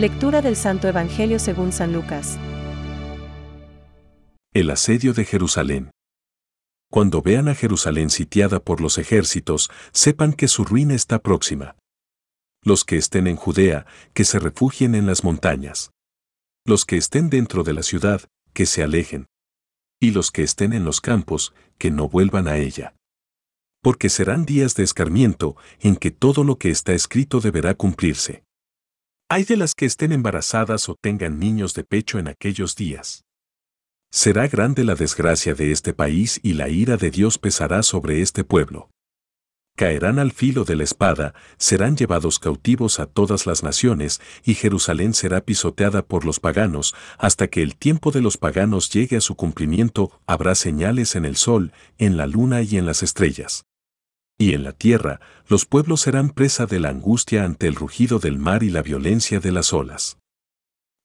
Lectura del Santo Evangelio según San Lucas. El asedio de Jerusalén. Cuando vean a Jerusalén sitiada por los ejércitos, sepan que su ruina está próxima. Los que estén en Judea, que se refugien en las montañas. Los que estén dentro de la ciudad, que se alejen. Y los que estén en los campos, que no vuelvan a ella. Porque serán días de escarmiento, en que todo lo que está escrito deberá cumplirse. Hay de las que estén embarazadas o tengan niños de pecho en aquellos días. Será grande la desgracia de este país y la ira de Dios pesará sobre este pueblo. Caerán al filo de la espada, serán llevados cautivos a todas las naciones, y Jerusalén será pisoteada por los paganos, hasta que el tiempo de los paganos llegue a su cumplimiento, habrá señales en el sol, en la luna y en las estrellas. Y en la tierra, los pueblos serán presa de la angustia ante el rugido del mar y la violencia de las olas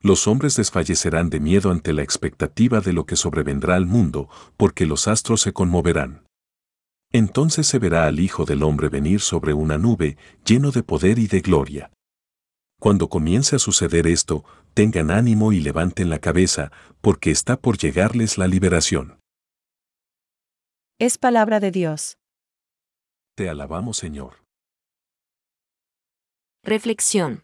los hombres desfallecerán de miedo ante la expectativa de lo que sobrevendrá al mundo, porque los astros se conmoverán. Entonces se verá al Hijo del Hombre venir sobre una nube, lleno de poder y de gloria. Cuando comience a suceder esto, tengan ánimo y levanten la cabeza, porque está por llegarles la liberación. Es palabra de Dios. Te alabamos, Señor. Reflexión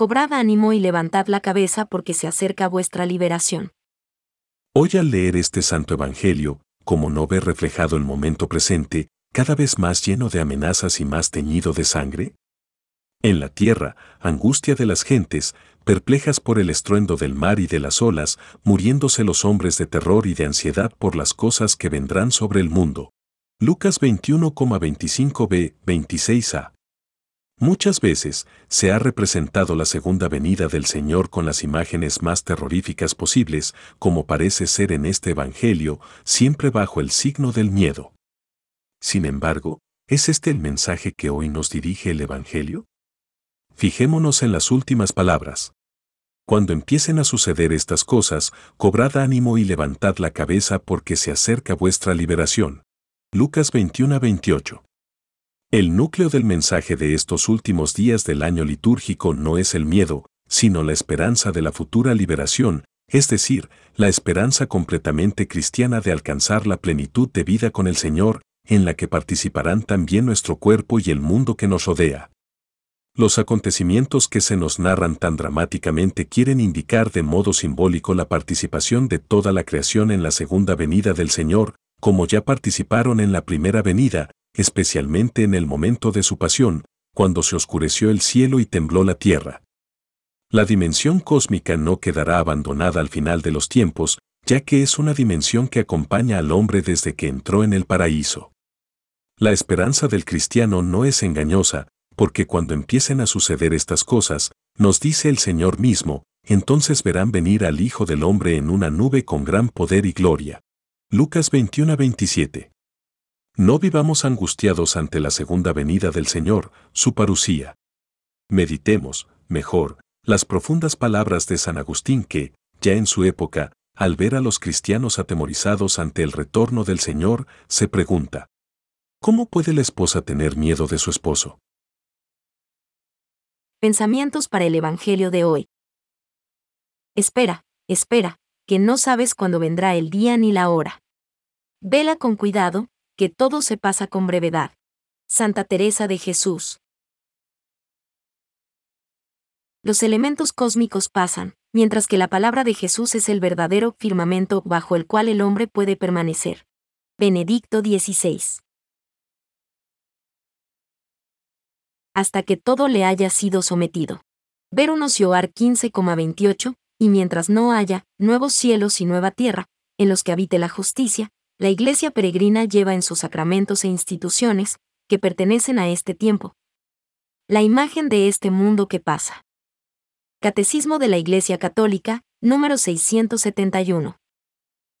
cobrad ánimo y levantad la cabeza porque se acerca vuestra liberación. Hoy al leer este santo evangelio, como no ve reflejado el momento presente, cada vez más lleno de amenazas y más teñido de sangre? En la tierra, angustia de las gentes, perplejas por el estruendo del mar y de las olas, muriéndose los hombres de terror y de ansiedad por las cosas que vendrán sobre el mundo. Lucas 21,25b, 26a. Muchas veces se ha representado la segunda venida del Señor con las imágenes más terroríficas posibles, como parece ser en este Evangelio, siempre bajo el signo del miedo. Sin embargo, ¿es este el mensaje que hoy nos dirige el Evangelio? Fijémonos en las últimas palabras. Cuando empiecen a suceder estas cosas, cobrad ánimo y levantad la cabeza porque se acerca vuestra liberación. Lucas 21-28. El núcleo del mensaje de estos últimos días del año litúrgico no es el miedo, sino la esperanza de la futura liberación, es decir, la esperanza completamente cristiana de alcanzar la plenitud de vida con el Señor, en la que participarán también nuestro cuerpo y el mundo que nos rodea. Los acontecimientos que se nos narran tan dramáticamente quieren indicar de modo simbólico la participación de toda la creación en la segunda venida del Señor, como ya participaron en la primera venida, especialmente en el momento de su pasión, cuando se oscureció el cielo y tembló la tierra. La dimensión cósmica no quedará abandonada al final de los tiempos, ya que es una dimensión que acompaña al hombre desde que entró en el paraíso. La esperanza del cristiano no es engañosa, porque cuando empiecen a suceder estas cosas, nos dice el Señor mismo, entonces verán venir al Hijo del Hombre en una nube con gran poder y gloria. Lucas 21-27 no vivamos angustiados ante la segunda venida del Señor, su parucía. Meditemos, mejor, las profundas palabras de San Agustín que, ya en su época, al ver a los cristianos atemorizados ante el retorno del Señor, se pregunta, ¿cómo puede la esposa tener miedo de su esposo? Pensamientos para el Evangelio de hoy. Espera, espera, que no sabes cuándo vendrá el día ni la hora. Vela con cuidado, que todo se pasa con brevedad. Santa Teresa de Jesús. Los elementos cósmicos pasan, mientras que la palabra de Jesús es el verdadero firmamento bajo el cual el hombre puede permanecer. Benedicto XVI. Hasta que todo le haya sido sometido. Ver unos Joar 15,28, y mientras no haya nuevos cielos y nueva tierra, en los que habite la justicia, la Iglesia peregrina lleva en sus sacramentos e instituciones, que pertenecen a este tiempo, la imagen de este mundo que pasa. Catecismo de la Iglesia Católica, número 671.